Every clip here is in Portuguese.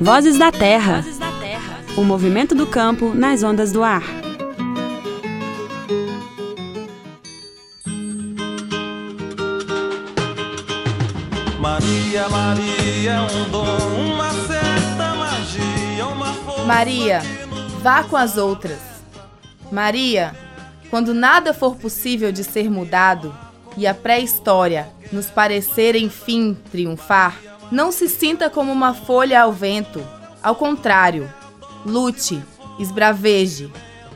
Vozes da Terra. O movimento do campo nas ondas do ar. Maria, Maria, é um dom, uma certa magia, uma força. Maria, vá com as outras. Maria, quando nada for possível de ser mudado e a pré-história nos parecer enfim triunfar, não se sinta como uma folha ao vento. Ao contrário, lute, esbraveje,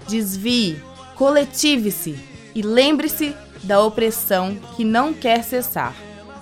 desvie, coletive-se e lembre-se da opressão que não quer cessar.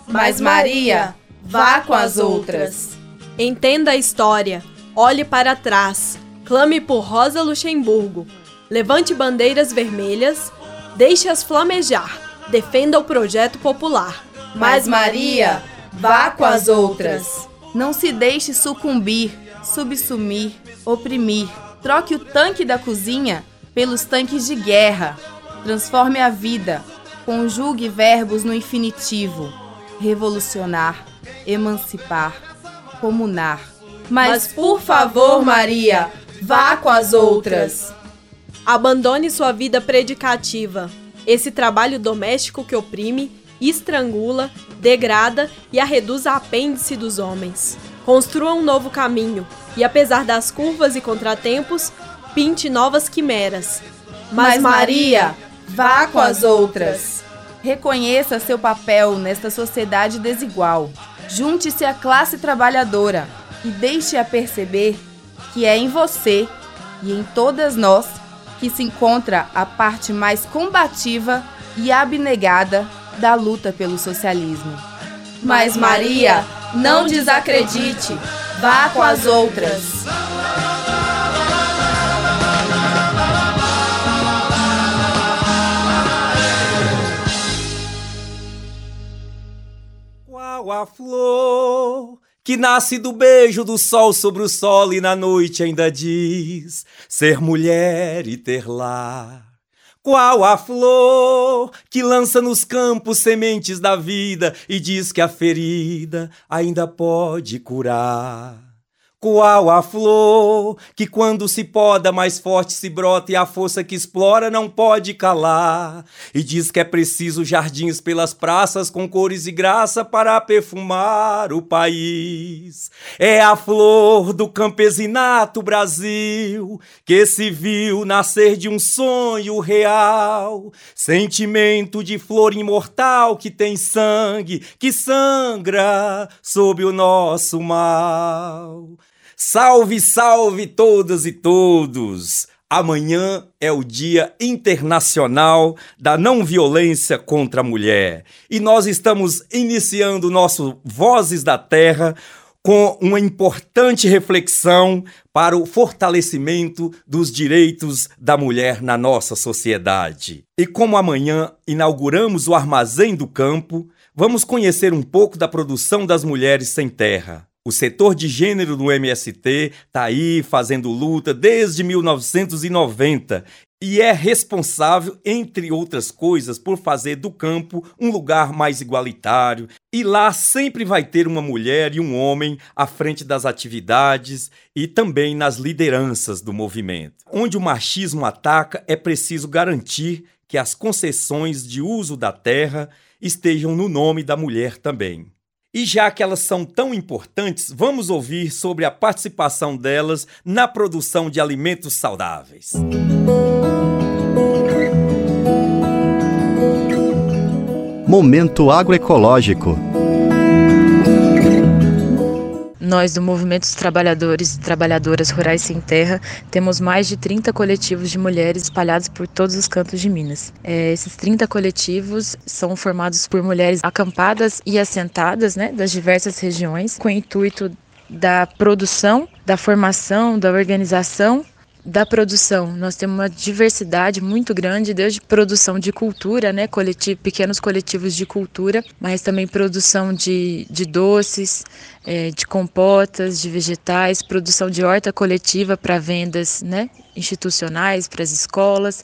Mas Maria, vá com as outras. Entenda a história, olhe para trás, clame por Rosa Luxemburgo, levante bandeiras vermelhas, deixe-as flamejar, defenda o projeto popular. Mas Maria, vá com as outras. Não se deixe sucumbir, subsumir, oprimir. Troque o tanque da cozinha pelos tanques de guerra. Transforme a vida. Conjugue verbos no infinitivo. Revolucionar, emancipar, comunar. Mas por favor, Maria, vá com as outras. Abandone sua vida predicativa, esse trabalho doméstico que oprime, estrangula, degrada e a reduz a apêndice dos homens. Construa um novo caminho e, apesar das curvas e contratempos, pinte novas quimeras. Mas Maria, vá com as outras. Reconheça seu papel nesta sociedade desigual. Junte-se à classe trabalhadora e deixe-a perceber que é em você e em todas nós que se encontra a parte mais combativa e abnegada da luta pelo socialismo. Mas Maria, não desacredite, vá com as outras. Qual a flor que nasce do beijo do sol sobre o sol e na noite ainda diz ser mulher e ter lar. Qual a flor que lança nos campos sementes da vida e diz que a ferida ainda pode curar? Qual a flor que quando se poda mais forte se brota e a força que explora não pode calar? E diz que é preciso jardins pelas praças com cores e graça para perfumar o país. É a flor do campesinato Brasil que se viu nascer de um sonho real, sentimento de flor imortal que tem sangue, que sangra sob o nosso mal. Salve, salve todas e todos! Amanhã é o Dia Internacional da Não Violência contra a Mulher e nós estamos iniciando o nosso Vozes da Terra com uma importante reflexão para o fortalecimento dos direitos da mulher na nossa sociedade. E como amanhã inauguramos o Armazém do Campo, vamos conhecer um pouco da produção das mulheres sem terra. O setor de gênero do MST está aí fazendo luta desde 1990 e é responsável, entre outras coisas, por fazer do campo um lugar mais igualitário. E lá sempre vai ter uma mulher e um homem à frente das atividades e também nas lideranças do movimento. Onde o machismo ataca, é preciso garantir que as concessões de uso da terra estejam no nome da mulher também. E já que elas são tão importantes, vamos ouvir sobre a participação delas na produção de alimentos saudáveis. Momento agroecológico. Nós, do Movimento dos Trabalhadores e Trabalhadoras Rurais Sem Terra, temos mais de 30 coletivos de mulheres espalhados por todos os cantos de Minas. É, esses 30 coletivos são formados por mulheres acampadas e assentadas né, das diversas regiões, com o intuito da produção, da formação, da organização da produção. Nós temos uma diversidade muito grande, desde produção de cultura, né, coletivo, pequenos coletivos de cultura, mas também produção de, de doces, é, de compotas, de vegetais, produção de horta coletiva para vendas né, institucionais, para as escolas.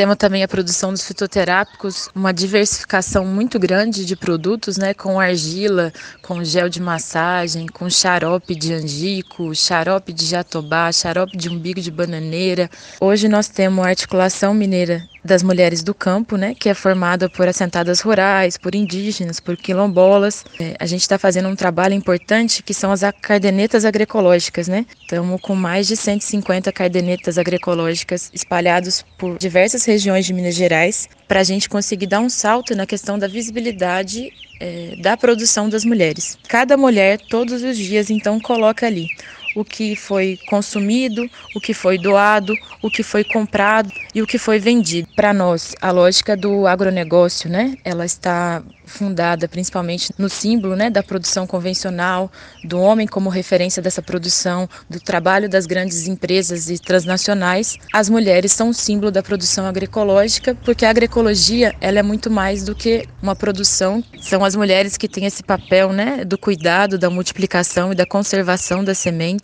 Temos também a produção dos fitoterápicos, uma diversificação muito grande de produtos, né, com argila, com gel de massagem, com xarope de angico, xarope de jatobá, xarope de umbigo de bananeira. Hoje nós temos a articulação mineira das mulheres do campo, né, que é formada por assentadas rurais, por indígenas, por quilombolas. É, a gente está fazendo um trabalho importante que são as cardenetas agroecológicas, né? Estamos com mais de 150 cardenetas agroecológicas espalhados por diversas regiões de Minas Gerais, para a gente conseguir dar um salto na questão da visibilidade é, da produção das mulheres. Cada mulher, todos os dias, então, coloca ali o que foi consumido, o que foi doado, o que foi comprado e o que foi vendido. Para nós, a lógica do agronegócio, né, ela está fundada principalmente no símbolo né, da produção convencional, do homem como referência dessa produção, do trabalho das grandes empresas e transnacionais. As mulheres são o símbolo da produção agroecológica, porque a agroecologia ela é muito mais do que uma produção. São as mulheres que têm esse papel né, do cuidado, da multiplicação e da conservação das sementes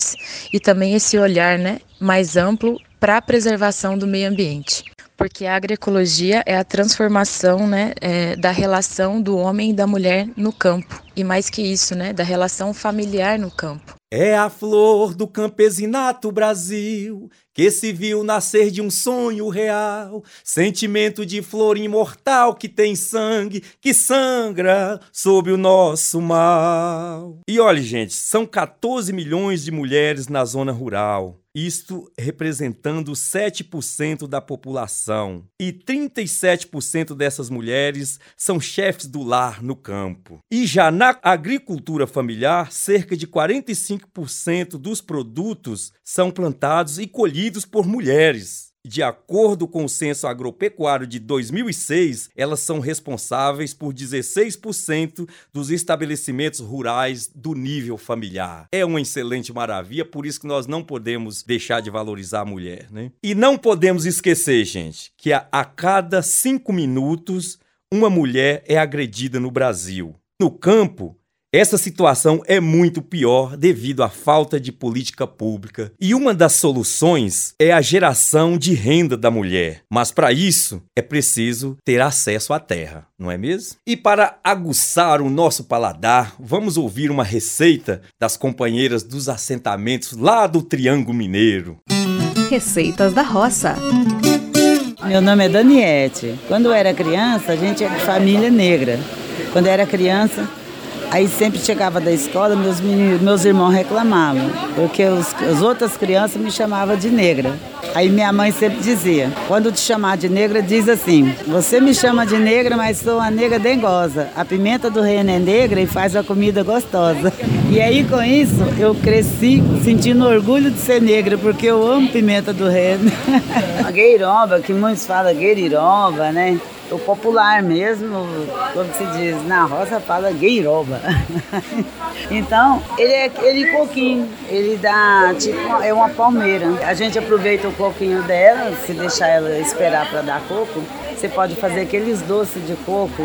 e também esse olhar né, mais amplo para a preservação do meio ambiente porque a agroecologia é a transformação né, é, da relação do homem e da mulher no campo. E mais que isso, né, da relação familiar no campo. É a flor do campesinato Brasil que se viu nascer de um sonho real, sentimento de flor imortal que tem sangue, que sangra sob o nosso mal. E olha, gente, são 14 milhões de mulheres na zona rural isto representando 7% da população. E 37% dessas mulheres são chefes do lar no campo. E já na agricultura familiar, cerca de 45% dos produtos são plantados e colhidos por mulheres. De acordo com o Censo Agropecuário de 2006, elas são responsáveis por 16% dos estabelecimentos rurais do nível familiar. É uma excelente maravilha, por isso que nós não podemos deixar de valorizar a mulher, né? E não podemos esquecer, gente, que a, a cada cinco minutos uma mulher é agredida no Brasil. No campo, essa situação é muito pior devido à falta de política pública. E uma das soluções é a geração de renda da mulher. Mas para isso é preciso ter acesso à terra, não é mesmo? E para aguçar o nosso paladar, vamos ouvir uma receita das companheiras dos assentamentos lá do Triângulo Mineiro. Receitas da Roça. Meu nome é Daniete. Quando eu era criança, a gente é de família negra. Quando eu era criança, Aí sempre chegava da escola, meus, meninos, meus irmãos reclamavam, porque os, as outras crianças me chamavam de negra. Aí minha mãe sempre dizia, quando te chamar de negra, diz assim, você me chama de negra, mas sou uma negra dengosa. A pimenta do reino é negra e faz a comida gostosa. E aí com isso eu cresci sentindo orgulho de ser negra, porque eu amo pimenta do reino. a gueiroba, que muitos falam gueiriroba, né? O popular mesmo, quando se diz na roça, fala gueiroba. então, ele é aquele coquinho, ele dá tipo, é uma palmeira. A gente aproveita o coquinho dela, se deixar ela esperar para dar coco, você pode fazer aqueles doces de coco,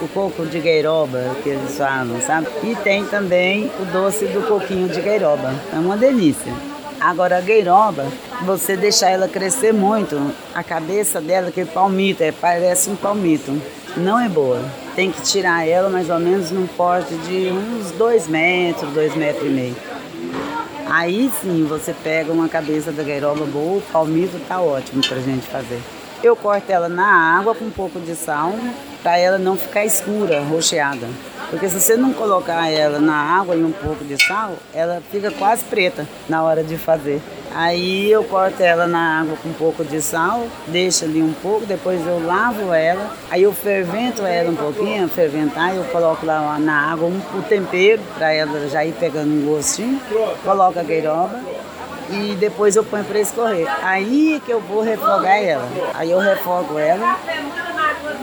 o coco de gueiroba que eles falam, sabe? E tem também o doce do coquinho de gueiroba. É uma delícia. Agora a gueiroba, você deixar ela crescer muito, a cabeça dela, que palmito, é, parece um palmito, não é boa. Tem que tirar ela mais ou menos num porte de uns dois metros, dois metros e meio. Aí sim você pega uma cabeça da gueiroba boa, o palmito tá ótimo pra gente fazer. Eu corto ela na água com um pouco de sal, para ela não ficar escura, rocheada. Porque se você não colocar ela na água e um pouco de sal, ela fica quase preta na hora de fazer. Aí eu corto ela na água com um pouco de sal, deixo ali um pouco, depois eu lavo ela, aí eu fervento ela um pouquinho, ferventar, eu coloco lá na água um, o tempero para ela já ir pegando um gostinho, coloco a gueiroba e depois eu ponho para escorrer. Aí que eu vou refogar ela. Aí eu refogo ela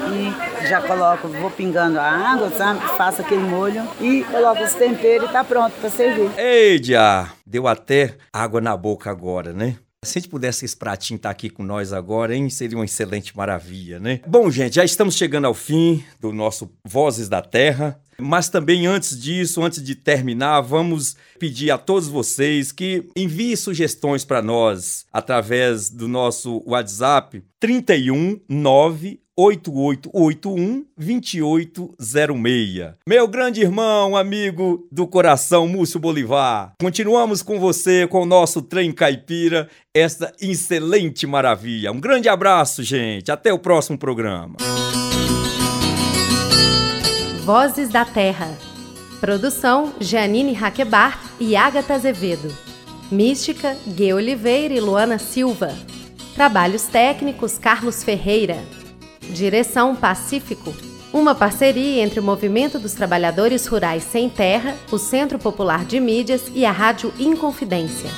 e já coloco, vou pingando a água, sabe? Faço aquele molho e coloco os temperos e tá pronto para servir. Ei, Dia! Deu até água na boca agora, né? Se a gente pudesse esse pratinho estar tá aqui com nós agora, hein? Seria uma excelente maravilha, né? Bom, gente, já estamos chegando ao fim do nosso Vozes da Terra. Mas também antes disso, antes de terminar, vamos pedir a todos vocês que enviem sugestões para nós através do nosso WhatsApp 31 9 8881 2806. Meu grande irmão, amigo do coração, Múcio Bolivar. Continuamos com você, com o nosso trem caipira, esta excelente maravilha. Um grande abraço, gente. Até o próximo programa. Vozes da Terra. Produção: Janine Raquebart e Agatha Azevedo. Mística: Gue Oliveira e Luana Silva. Trabalhos técnicos: Carlos Ferreira. Direção Pacífico. Uma parceria entre o Movimento dos Trabalhadores Rurais Sem Terra, o Centro Popular de Mídias e a Rádio Inconfidência.